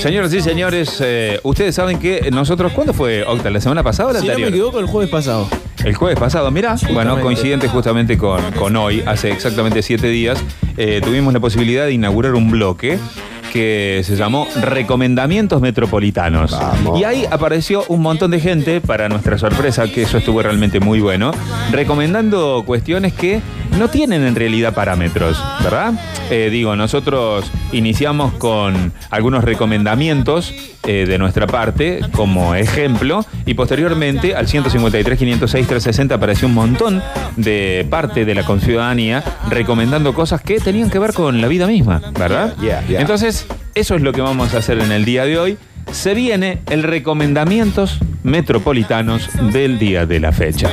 Señoras y señores, eh, ustedes saben que nosotros, ¿cuándo fue, Octa? ¿La semana pasada o la Si no me anterior? equivoco, el jueves pasado. el jueves pasado, mira, bueno, coincidente justamente con, con hoy, hace exactamente siete días, eh, tuvimos la posibilidad de inaugurar un bloque que se llamó Recomendamientos Metropolitanos. Vamos. Y ahí apareció un montón de gente, para nuestra sorpresa, que eso estuvo realmente muy bueno, recomendando cuestiones que no tienen en realidad parámetros, ¿verdad? Eh, digo, nosotros iniciamos con algunos recomendamientos eh, de nuestra parte como ejemplo y posteriormente al 153, 506, 360 apareció un montón de parte de la conciudadanía recomendando cosas que tenían que ver con la vida misma, ¿verdad? Yeah, yeah. Entonces, eso es lo que vamos a hacer en el día de hoy. Se viene el recomendamientos metropolitanos del día de la fecha.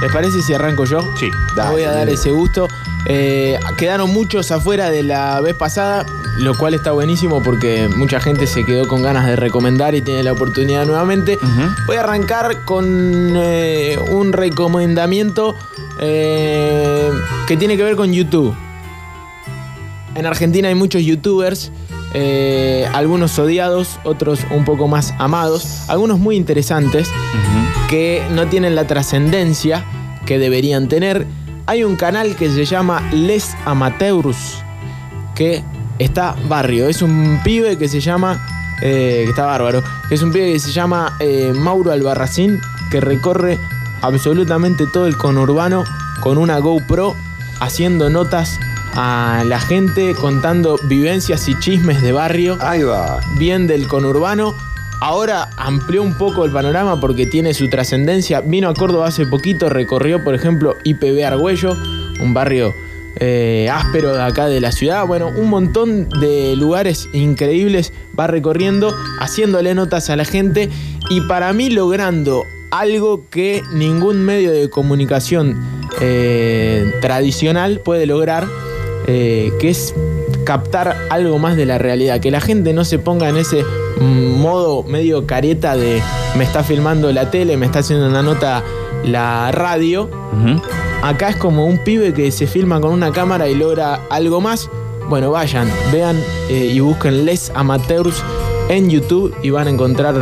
¿Les parece si arranco yo? Sí. Voy a dar ese gusto. Eh, quedaron muchos afuera de la vez pasada, lo cual está buenísimo porque mucha gente se quedó con ganas de recomendar y tiene la oportunidad nuevamente. Voy a arrancar con eh, un recomendamiento eh, que tiene que ver con YouTube. En Argentina hay muchos youtubers, algunos odiados, otros un poco más amados, algunos muy interesantes Ujú. Que no tienen la trascendencia que deberían tener. Hay un canal que se llama Les Amateurs, que está barrio. Es un pibe que se llama, eh, que está bárbaro, que es un pibe que se llama eh, Mauro Albarracín, que recorre absolutamente todo el conurbano con una GoPro, haciendo notas a la gente, contando vivencias y chismes de barrio Ahí va. bien del conurbano. Ahora amplió un poco el panorama porque tiene su trascendencia. Vino a Córdoba hace poquito, recorrió, por ejemplo, IPB Argüello, un barrio eh, áspero de acá de la ciudad. Bueno, un montón de lugares increíbles va recorriendo, haciéndole notas a la gente y para mí logrando algo que ningún medio de comunicación eh, tradicional puede lograr, eh, que es captar algo más de la realidad, que la gente no se ponga en ese modo medio careta de me está filmando la tele, me está haciendo una nota la radio. Acá es como un pibe que se filma con una cámara y logra algo más. Bueno, vayan, vean eh, y busquen Les Amateurs en YouTube y van a encontrar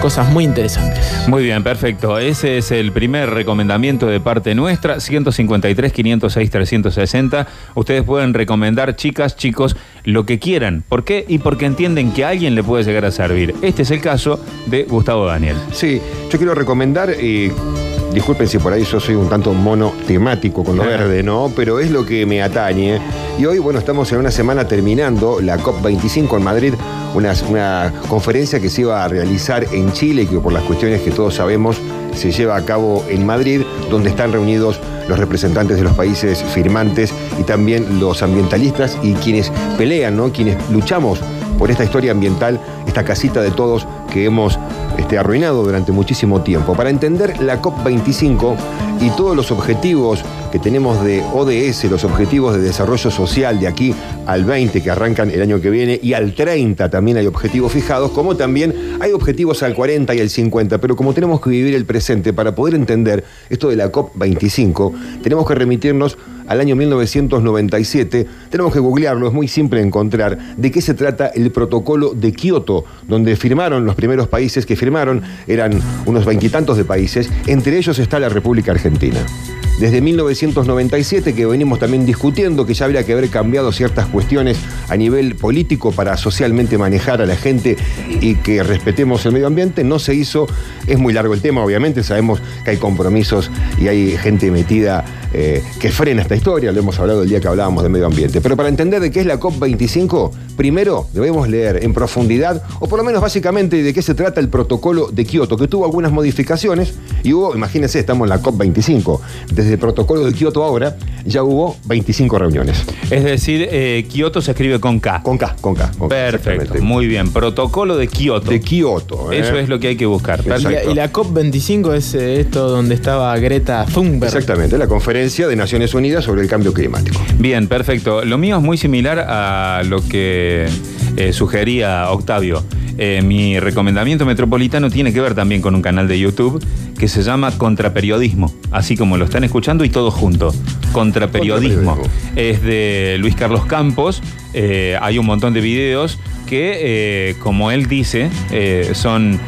cosas muy interesantes. Muy bien, perfecto. Ese es el primer recomendamiento de parte nuestra, 153, 506, 360. Ustedes pueden recomendar, chicas, chicos, lo que quieran. ¿Por qué? Y porque entienden que a alguien le puede llegar a servir. Este es el caso de Gustavo Daniel. Sí, yo quiero recomendar, eh, disculpen si por ahí yo soy un tanto mono temático con lo Claro. verde, ¿no? Pero es lo que me atañe. Y hoy, bueno, estamos en una semana terminando la COP25 en Madrid, una, una conferencia que se iba a realizar en Chile, que por las cuestiones que todos sabemos se lleva a cabo en Madrid, donde están reunidos los representantes de los países firmantes y también los ambientalistas y quienes pelean, ¿no? Quienes luchamos por esta historia ambiental, esta casita de todos que hemos este, arruinado durante muchísimo tiempo. Para entender la COP25 y todos los objetivos que tenemos de ODS, los objetivos de desarrollo social de aquí al 20 que arrancan el año que viene y al 30 también hay objetivos fijados, como también hay objetivos al 40 y al 50, pero como tenemos que vivir el presente para poder entender esto de la COP25, tenemos que remitirnos al año 1997, tenemos que googlearlo, es muy simple encontrar de qué se trata el protocolo de Kioto, donde firmaron los primeros países que firmaron, eran unos veintitantos de países, entre ellos está la República Argentina. Desde 1997 que venimos también discutiendo que ya habría que haber cambiado ciertas cuestiones a nivel político para socialmente manejar a la gente y que respetemos el medio ambiente, no se hizo, es muy largo el tema, obviamente sabemos que hay compromisos y hay gente metida eh, que frena esta historia, lo hemos hablado el día que hablábamos de medio ambiente, pero para entender de qué es la COP25, primero debemos leer en profundidad, o por lo menos básicamente de qué se trata el protocolo de Kioto, que tuvo algunas modificaciones y hubo, imagínense, estamos en la COP25, desde el protocolo de Kioto ahora ya hubo 25 reuniones. Es decir, eh, Kioto se escribe con K. Con K, con K. con K, Perfecto, muy bien. Protocolo de Kioto. De Kioto. ¿eh? Eso es lo que hay que buscar. Y la, Perfecto. y la COP25 es eh, esto donde estaba Greta Thunberg. Exactamente, la conferencia de Naciones Unidas sobre el cambio climático. Bien, perfecto. Lo mío es muy similar a lo que eh, sugería Octavio. Eh, mi recomendamiento metropolitano tiene que ver también con un canal de YouTube que se llama Contraperiodismo, así como lo están escuchando y todo junto. Contraperiodismo. Contraperiodismo. Es de Luis Carlos Campos. eh, hay un montón de videos que, eh, como él dice, son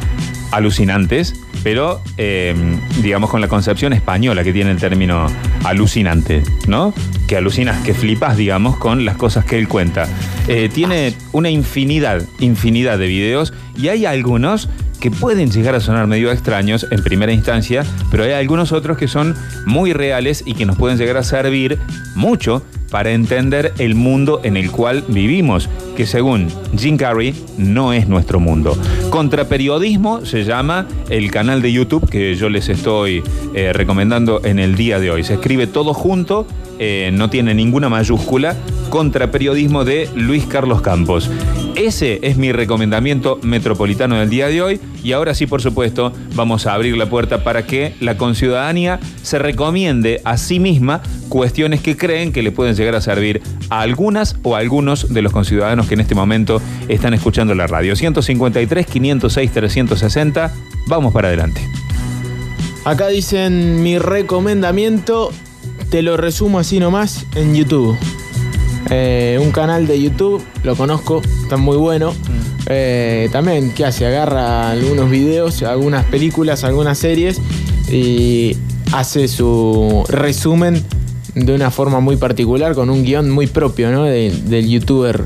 alucinantes, pero eh, digamos con la concepción española que tiene el término alucinante, ¿no? Que alucinas, que flipas, digamos, con las cosas que él cuenta. Eh, tiene una infinidad, infinidad de videos y hay algunos que pueden llegar a sonar medio extraños en primera instancia, pero hay algunos otros que son muy reales y que nos pueden llegar a servir mucho para entender el mundo en el cual vivimos, que según Jim Carrey no es nuestro mundo. Contraperiodismo se llama el canal de YouTube que yo les estoy eh, recomendando en el día de hoy. Se escribe todo junto, eh, no tiene ninguna mayúscula, Contraperiodismo de Luis Carlos Campos. Ese es mi recomendamiento metropolitano del día de hoy y ahora sí, por supuesto, vamos a abrir la puerta para que la conciudadanía se recomiende a sí misma cuestiones que creen que le pueden llegar a servir a algunas o a algunos de los conciudadanos que en este momento están escuchando la radio. 153, 506, 360, vamos para adelante. Acá dicen mi recomendamiento, te lo resumo así nomás en YouTube. Eh, un canal de YouTube, lo conozco, está muy bueno. Eh, también, ¿qué hace? Agarra algunos videos, algunas películas, algunas series y hace su resumen de una forma muy particular, con un guion muy propio ¿no? de- del youtuber.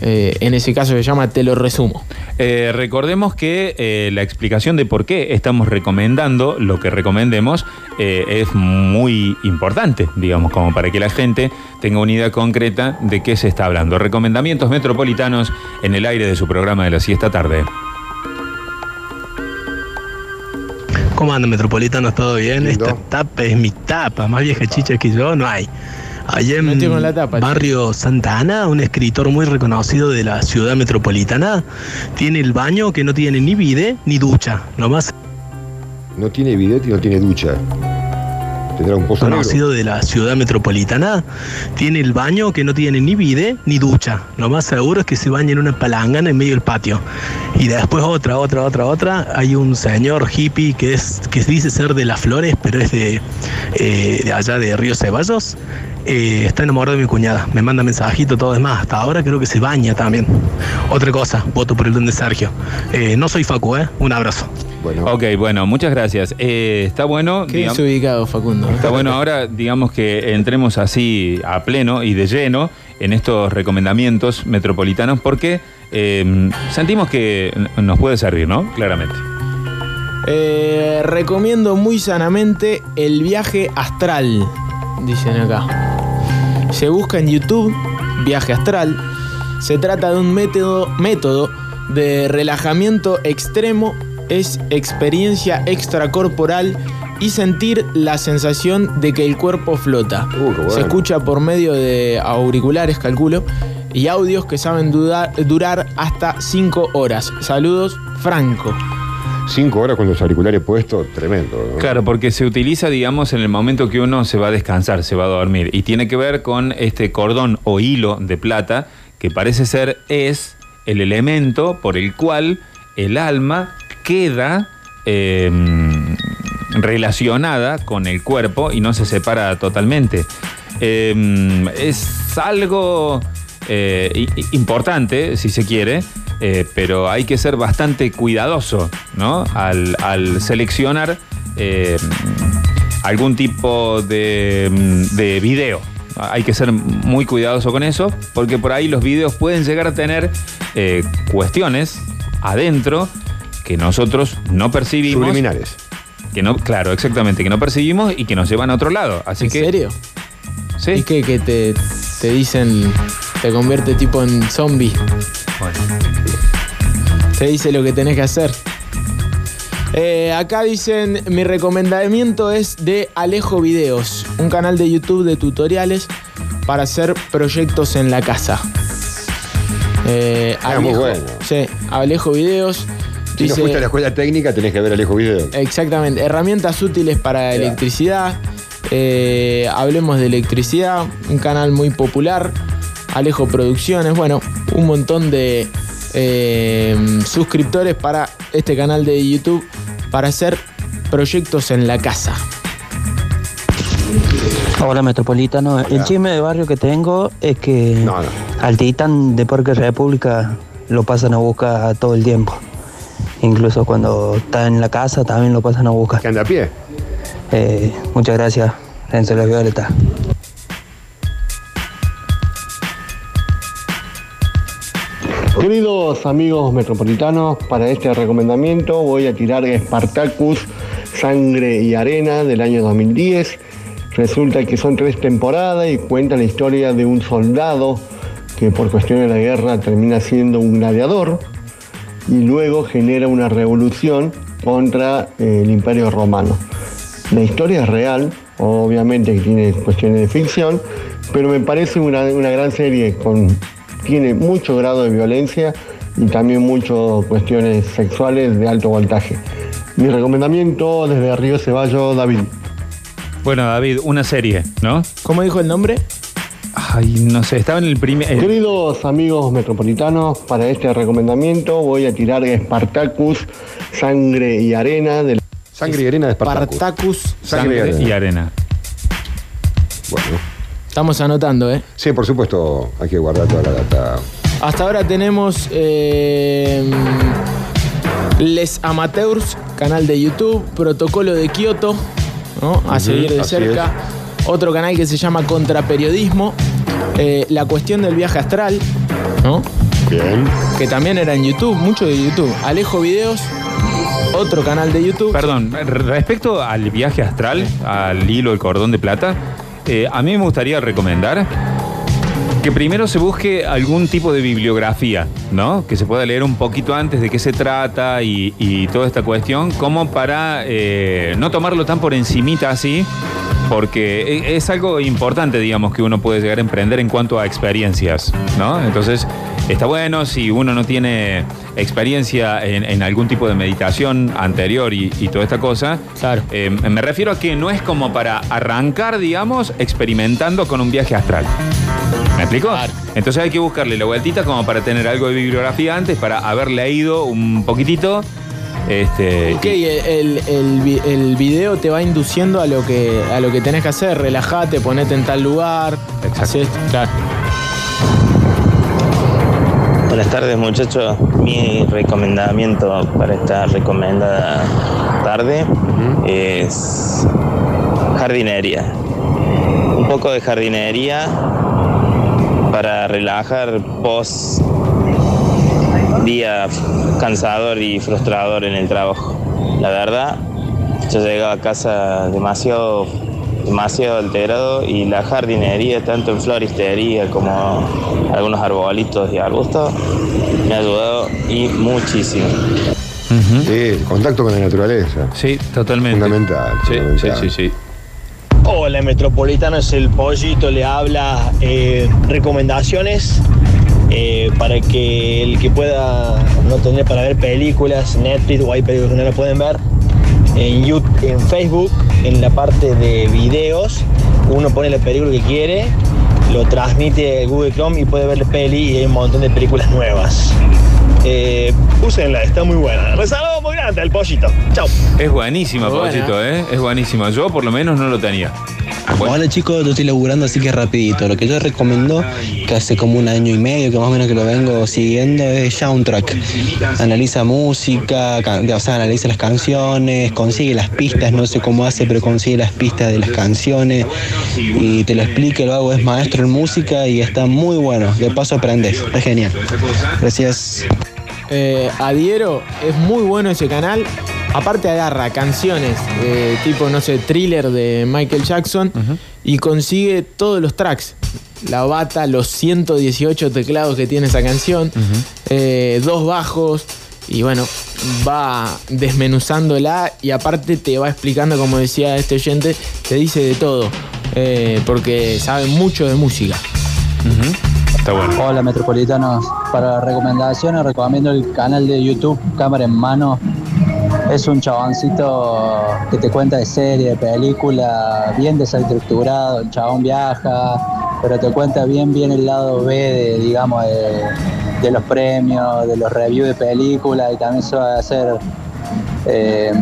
Eh, en ese caso se llama Te lo resumo. Eh, recordemos que eh, la explicación de por qué estamos recomendando lo que recomendemos es muy importante, digamos, como para que la gente tenga una idea concreta de qué se está hablando. Recomendamientos metropolitanos en el aire de su programa de la siesta tarde. ¿Cómo anda Metropolitanos? ¿Todo bien? Lindo. Esta tapa es mi tapa, más vieja chicha que yo no hay. Allá en la tapa, barrio Santa Ana, un escritor muy reconocido de la ciudad metropolitana, tiene el baño que no tiene ni vide ni ducha, nomás No tiene bidet y no tiene ducha. Tendrá un pozo conocido de la ciudad metropolitana, tiene el baño que no tiene ni vide ni ducha. Lo más seguro es que se baña en una palangana en medio del patio. Y después otra, otra, otra, otra. Hay un señor hippie que es que dice ser de las flores, pero es de, eh, de allá de Río Ceballos. Eh, está enamorado de mi cuñada. Me manda mensajito, todo es más. Hasta ahora creo que se baña también. Otra cosa, voto por el don de Sergio. Eh, no soy Facu, ¿eh? Un abrazo. Bueno, Ok, bueno, muchas gracias. Eh, está bueno. Qué digam- desubicado, Facundo. Está bueno ahora, digamos que entremos así a pleno y de lleno en estos recomendamientos metropolitanos porque eh, sentimos que nos puede servir, ¿no? Claramente. Eh, recomiendo muy sanamente el viaje astral, dicen acá. Se busca en YouTube viaje astral. Se trata de un método, método de relajamiento extremo. Es experiencia extracorporal y sentir la sensación de que el cuerpo flota. Uh, bueno. Se escucha por medio de auriculares, calculo, y audios que saben dudar- durar hasta 5 horas. Saludos, Franco. cinco horas con los auriculares puestos, tremendo. ¿no? Claro, porque se utiliza, digamos, en el momento que uno se va a descansar, se va a dormir. Y tiene que ver con este cordón o hilo de plata que parece ser es el elemento por el cual el alma queda eh, relacionada con el cuerpo y no se separa totalmente. Eh, es algo eh, importante, si se quiere, eh, pero hay que ser bastante cuidadoso, ¿no? Al, seleccionar eh, algún tipo de, de video. Hay que ser muy cuidadoso con eso, porque por ahí los videos pueden llegar a tener eh, cuestiones adentro que nosotros no percibimos. Subliminares. Que no, claro, exactamente, que no percibimos y que nos llevan a otro lado. Así ¿En que. serio? Sí. ¿Y qué? Que te, te dicen, te convierte tipo en zombie. Bueno. Te dice lo que tenés que hacer. Eh, acá dicen, mi recomendamiento es de Alejo Videos, un canal de YouTube de tutoriales para hacer proyectos en la casa. Eh, Ah, muy bueno. Sí, Alejo Videos. Si no dice- fuiste a la escuela técnica, tenés que ver Alejo Video. Exactamente, herramientas útiles para electricidad. Eh, hablemos de electricidad, un canal muy popular. Alejo Producciones, bueno, un montón de eh, suscriptores para este canal de YouTube para hacer proyectos en la casa. Hola Metropolitano, el chisme de barrio que tengo es que No, no. Al Titán de Parque República lo pasan a buscar todo el tiempo. Incluso cuando está en la casa también lo pasan a buscar. ¿Que anda a pie? Eh, muchas gracias, Renzo La Violeta. Queridos amigos metropolitanos, para este recomendamiento voy a tirar Spartacus, Sangre y Arena del año 2010. Resulta que son tres temporadas y cuenta la historia de un soldado que por cuestiones de la guerra termina siendo un gladiador y luego genera una revolución contra eh, el imperio romano. La historia es real, obviamente que tiene cuestiones de ficción, pero me parece una, una gran serie con tiene mucho grado de violencia y también muchas cuestiones sexuales de alto voltaje. Mi recomendamiento desde Río Ceballo, David. Bueno, David, una serie, ¿no? ¿Cómo dijo el nombre? Ay, no sé, estaba en el primer. eh, Queridos amigos metropolitanos, para este recomendamiento voy a tirar Spartacus, Sangre y Arena del Sangre y arena de Spartacus. Spartacus. Sangre y arena. y arena. Bueno, Estamos anotando, ¿eh? sí, por supuesto, hay que guardar toda la data. Hasta ahora tenemos eh, Les Amateurs, canal de YouTube, Protocolo de Kioto, ¿no? a seguir de cerca. Otro canal que se llama Contraperiodismo. Eh, la cuestión del viaje astral, ¿no? Bien. que también era en YouTube, mucho de YouTube. Alejo Videos, otro canal de YouTube. Perdón, respecto al viaje astral, al hilo, el cordón de plata, eh, a mí me gustaría recomendar que primero se busque algún tipo de bibliografía, ¿no? Que se pueda leer un poquito antes de qué se trata y, y toda esta cuestión, como para eh, no tomarlo tan por encimita así, porque e- es algo importante, digamos, que uno puede llegar a emprender en cuanto a experiencias, ¿no? Entonces, está bueno si uno no tiene experiencia en, en algún tipo de meditación anterior y, y toda esta cosa. Claro. Eh, me refiero a que no es como para arrancar, digamos, experimentando con un viaje astral. ¿Me explico? Claro. Entonces hay que buscarle la vueltita como para tener algo de bibliografía antes, para haber leído un poquitito. Este, Ok, el, el vi- el video te va induciendo a lo que a lo que tenés que hacer. Relajate, ponete en tal lugar. Exacto. Claro. Buenas tardes muchachos, mi recomendamiento para esta recomendada tarde es jardinería. Un poco de jardinería para relajar post día cansador y frustrador en el trabajo. La verdad, yo llegaba a casa demasiado, demasiado alterado y la jardinería, tanto en floristería como algunos arbolitos y arbustos, me ha ayudado y muchísimo. Ujú. Sí, el contacto con la naturaleza. Sí, totalmente. Fundamental, Sí, fundamental. sí, sí, sí. Hola Metropolitano, es el pollito, le habla eh, recomendaciones eh, para que el que pueda no tener para ver películas, Netflix o hay películas que no lo pueden ver, en, YouTube, en Facebook, en la parte de videos, uno pone la película que quiere, lo transmite Google Chrome y puede ver la peli y hay un montón de películas nuevas. Eh, úsenla, está muy buena. Resalado muy grande el pollito. Chao. Es buenísima. Pollito, ¿eh? Es buenísima. Yo por lo menos no lo tenía. Bueno, Hola chicos, yo estoy laburando así que rapidito. Lo que yo recomiendo, que hace como un año y medio que más o menos que lo vengo siguiendo, es Soundtrack. Analiza música, o sea, analiza las canciones, consigue las pistas, no sé cómo hace, pero consigue las pistas de las canciones y te lo explica, lo hago, es maestro en música y está muy bueno. De paso aprendes, está genial. Gracias. Eh, adhiero, es muy bueno ese canal. Aparte agarra canciones eh, tipo, no sé, thriller de Michael Jackson y consigue todos los tracks. La bata, los 118 teclados que tiene esa canción, eh, dos bajos y bueno, va desmenuzándola y aparte te va explicando, como decía este oyente, te dice de todo, eh, porque sabe mucho de música. está bueno. Hola Metropolitanos, para recomendaciones recomiendo el canal de YouTube Cámara en Mano. Es un chaboncito que te cuenta de serie, de película, bien desestructurado, el chabón viaja, pero te cuenta bien bien el lado B de, digamos, de, los premios, de los reviews de películas y también suele hacer eh,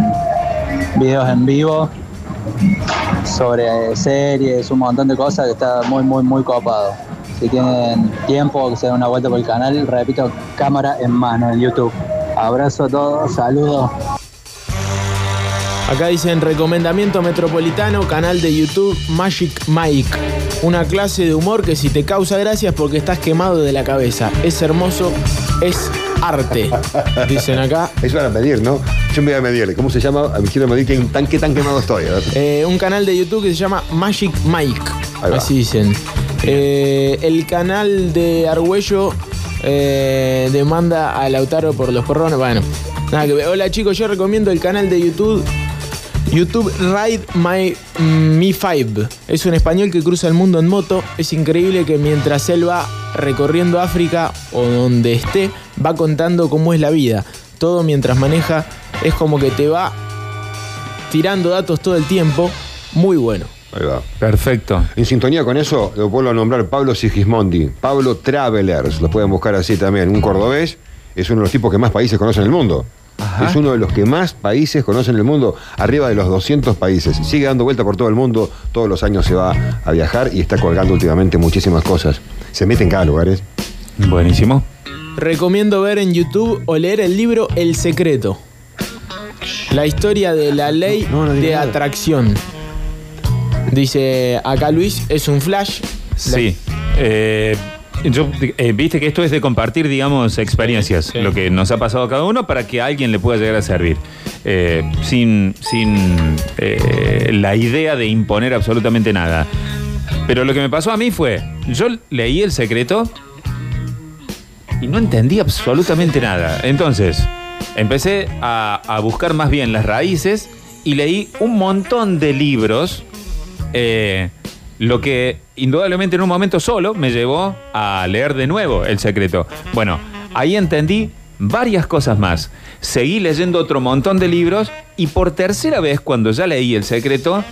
videos en vivo sobre series, un montón de cosas que está muy muy muy copado. si tienen tiempo que se den una vuelta por el canal, repito, cámara en mano en YouTube. Abrazo a todos, saludos. Acá dicen recomendamiento metropolitano, canal de YouTube Magic Mike. Una clase de humor que si te causa gracia es porque estás quemado de la cabeza. Es hermoso, es arte. Dicen acá. Eso van a medir, ¿no? Yo me voy a medir. ¿Cómo se llama? Me quiero medir qué tan, qué tan quemado estoy. Eh, un canal de YouTube que se llama Magic Mike. Así dicen. Eh, el canal de Argüello eh, demanda a Lautaro por los porrones. Bueno, nada que ver. Hola chicos, yo recomiendo el canal de YouTube. YouTube Ride My Me 5. Es un español que cruza el mundo en moto. Es increíble que mientras él va recorriendo África o donde esté, va contando cómo es la vida. Todo mientras maneja es como que te va tirando datos todo el tiempo. Muy bueno. Ahí va. Perfecto. En sintonía con eso, lo vuelvo a nombrar Pablo Sigismondi. Pablo Travelers, lo pueden buscar así también. Un cordobés, es uno de los tipos que más países conocen en el mundo. Ajá. Es uno de los que más países conocen en el mundo, arriba de los 200 países. Sigue dando vuelta por todo el mundo, todos los años se va a viajar y está colgando últimamente muchísimas cosas. Se mete en cada lugar. ¿eh? Buenísimo. Recomiendo ver en YouTube o leer el libro El Secreto. La historia de la ley No, no diga de nada. atracción. Dice acá Luis, es un flash. Sí. Eh, yo, eh, viste que esto es de compartir, digamos, experiencias, Sí. lo que nos ha pasado a cada uno para que a alguien le pueda llegar a servir. Eh, sin sin eh, la idea de imponer absolutamente nada. Pero lo que me pasó a mí fue, yo leí El Secreto y no entendí absolutamente nada. Entonces, empecé a, a buscar más bien las raíces y leí un montón de libros, lo que indudablemente en un momento solo me llevó a leer de nuevo El Secreto. Bueno, ahí entendí varias cosas más. Seguí leyendo otro montón de libros y por tercera vez, cuando ya leí El Secreto,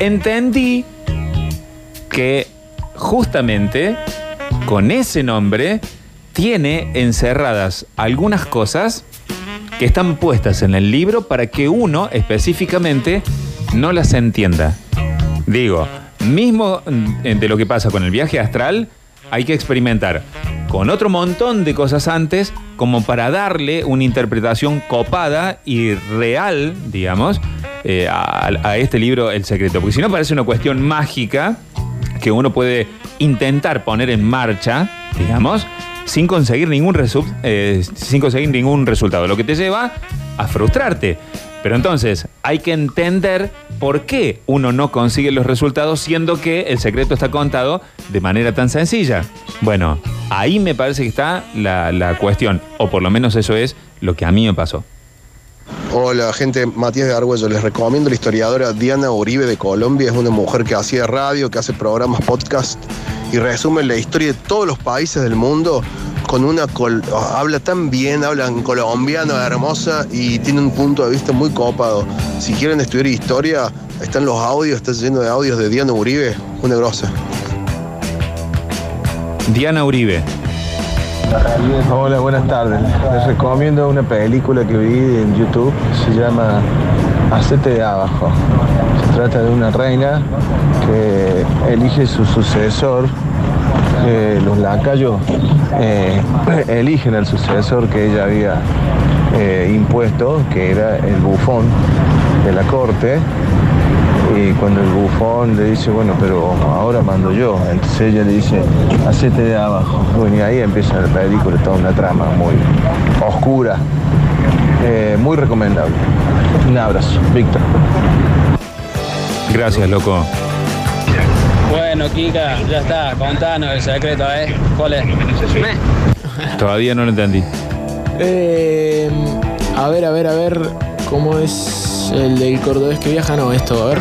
entendí que justamente con ese nombre tiene encerradas algunas cosas que están puestas en el libro para que uno específicamente no las entienda. Digo, mismo mm, de lo que pasa con el viaje astral, hay que experimentar con otro montón de cosas antes como para darle una interpretación copada y real, digamos, eh, a, este libro El Secreto. Porque si no parece una cuestión mágica que uno puede intentar poner en marcha, digamos, sin conseguir ningún, resu- eh, sin conseguir ningún resultado. Lo que te lleva a frustrarte. Pero entonces hay que entender por qué uno no consigue los resultados siendo que el secreto está contado de manera tan sencilla. Bueno, ahí me parece que está la, la cuestión, o por lo menos eso es lo que a mí me pasó. Hola, gente, Matías de Argüello. Les recomiendo la historiadora Diana Uribe de Colombia. Es una mujer que hacía radio, que hace programas podcast y resume la historia de todos los países del mundo con una col- habla tan bien, habla en colombiano, hermosa y tiene un punto de vista muy copado. Si quieren estudiar historia, están los audios, está lleno de audios de Diana Uribe, una grosa. Diana Uribe. Hola, buenas tardes. Les recomiendo una película que vi en YouTube, se llama Hacete de abajo. Se trata de una reina que elige su sucesor. Eh, los lacayos eh, eligen al sucesor que ella había eh, impuesto, que era el bufón de la corte. Y cuando el bufón le dice, bueno, pero ahora mando yo, entonces ella le dice, hacete de abajo. Bueno, y ahí empieza la película, toda una trama muy oscura, eh, muy recomendable. Un abrazo, Víctor. Gracias, loco. Bueno, Kika, ya está, contanos el secreto, ¿eh? ¿Cuál es? Todavía no lo entendí. Eh, a ver, a ver, a ver. ¿Cómo es el del cordobés que viaja? No, esto, a ver.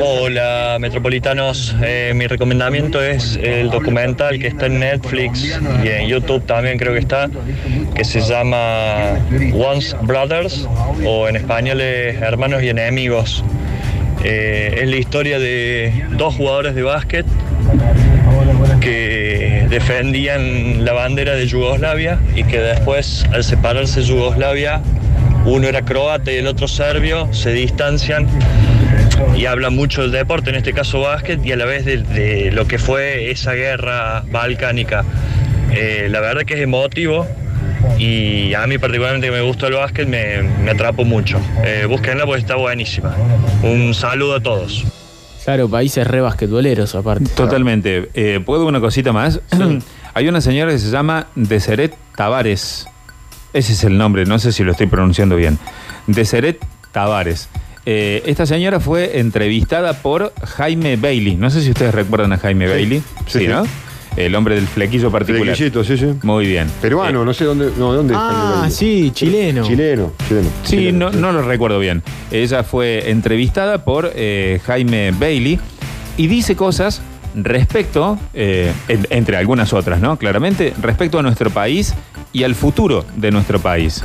Hola metropolitanos, Eh, mi recomendamiento es el documental que está en Netflix y en YouTube también creo que está, que se llama Once Brothers o en español es Hermanos y Enemigos. Eh, es la historia de dos jugadores de básquet que defendían la bandera de Yugoslavia y que después al separarse Yugoslavia, uno era croata y el otro serbio, se distancian y habla mucho del deporte, en este caso básquet, y a la vez de, lo que fue esa guerra balcánica. Eh, la verdad que es emotivo y a mí particularmente que me gusta el básquet me, me atrapó mucho. Eh, búsquenla porque está buenísima. Un saludo a todos. Claro, países re basquetboleros aparte. Totalmente. Eh, ¿Puedo una cosita más? Hay una señora que se llama Deseret Tavares. Ese es el nombre, no sé si lo estoy pronunciando bien. Deseret Tavares. Eh, esta señora fue entrevistada por Jaime Bailey. No sé si ustedes recuerdan a Jaime Bailey. Sí, sí. ¿no? El hombre del flequillo particular. Flequillito, sí, sí. Muy bien. Peruano, no sé dónde. No, ¿dónde Ah, sí, chileno. Chileno, chileno. Sí, Chileno, no, no lo recuerdo bien. Ella fue entrevistada por eh, Jaime Bailey y dice cosas respecto, eh, en- entre algunas otras, ¿no? Claramente, respecto a nuestro país y al futuro de nuestro país.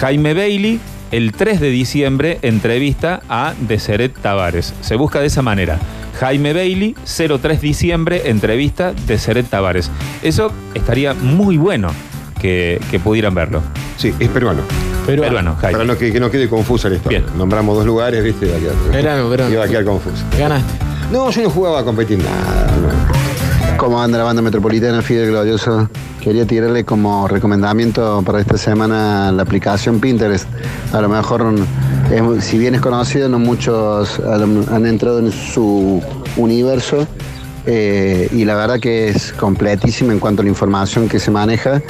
Jaime Bailey, el 3 de diciembre, entrevista a Deseret Tavares. Se busca de esa manera. Jaime Bailey, 03 diciembre, entrevista Deseret Tavares. Eso estaría muy bueno que, que pudieran verlo. Sí, es peruano. Peruano, Jaime. Para no que, que no quede confusa la historia. Nombramos dos lugares, ¿viste? Iba a quedar, Peruano, peruano. Iba a quedar confuso. Ganaste. No, yo no jugaba a competir nada. no. ¿Cómo anda la banda metropolitana Fidel Glorioso? Quería tirarle como recomendamiento para esta semana la aplicación Pinterest. A lo mejor, si bien es conocido, no muchos han entrado en su universo. eh, y la verdad que es completísima en cuanto a la información que se maneja.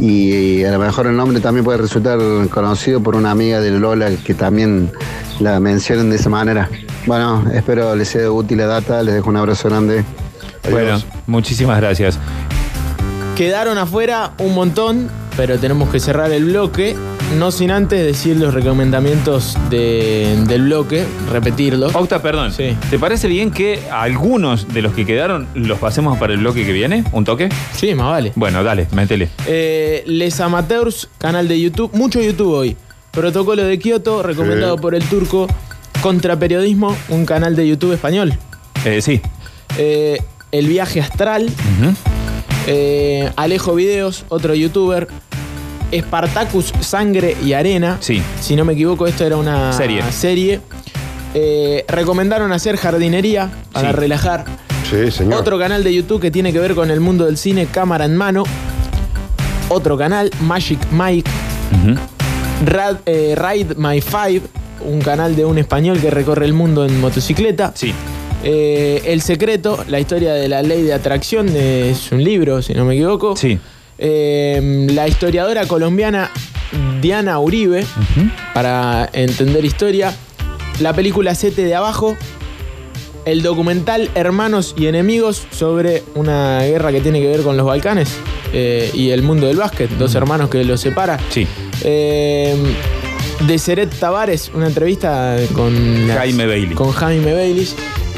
Y a lo mejor el nombre también puede resultar conocido por una amiga de Lola que también la mencionen de esa manera. Bueno, espero les sea útil la data, les dejo un abrazo grande. Bueno, muchísimas gracias. Quedaron afuera un montón, pero tenemos que cerrar el bloque. No sin antes decir los recomendamientos de- del bloque, repetirlos. Octa, perdón. Sí. ¿Te parece bien que algunos de los que quedaron los pasemos para el bloque que viene? ¿Un toque? Sí, más vale. Bueno, dale, métele. Eh, Les Amateurs, canal de YouTube, mucho YouTube hoy. Protocolo de Kioto, recomendado Sí. por el turco. Contraperiodismo, un canal de YouTube español. Eh, sí. Eh, el viaje astral, eh, Alejo Videos, otro youtuber. Spartacus, Sangre y Arena. Sí. Si no me equivoco, esto era una Serie. serie. Eh, recomendaron hacer jardinería para Sí. relajar. Sí, señor. Otro canal de YouTube que tiene que ver con el mundo del cine, cámara en mano. Otro canal, Magic Mike. Rad- eh, Ride My Five, un canal de un español que recorre el mundo en motocicleta. Sí. Eh, el secreto, la historia de la ley de atracción, es un libro, si no me equivoco. Sí. Eh, la historiadora colombiana Diana Uribe, para entender historia. La película Sete de Abajo. El documental Hermanos y Enemigos sobre una guerra que tiene que ver con los Balcanes eh, y el mundo del básquet. Dos hermanos que los separa. Sí. Eh, de Seret Tavares, una entrevista con las- Jaime Bailey. Con Jaime Bailey.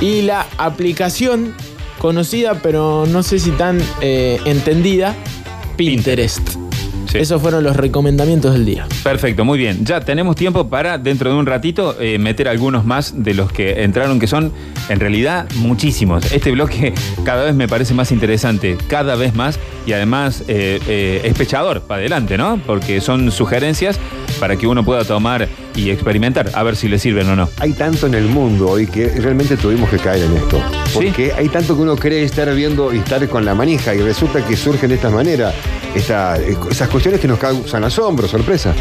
Y la aplicación conocida, pero no sé si tan eh, entendida, Pinterest. Sí. Esos fueron los recomendamientos del día. Perfecto, muy bien. Ya tenemos tiempo para, dentro de un ratito, eh, meter algunos más de los que entraron, que son en realidad muchísimos. Este bloque cada vez me parece más interesante, cada vez más, y además eh, eh, es pechador para adelante, ¿no? Porque son sugerencias para que uno pueda tomar y experimentar, a ver si le sirven o no. Hay tanto en el mundo hoy que realmente tuvimos que caer en esto. Porque hay tanto que uno cree estar viendo y estar con la manija y resulta que surgen de esta manera esta- esas cuestiones que nos causan asombro, sorpresa.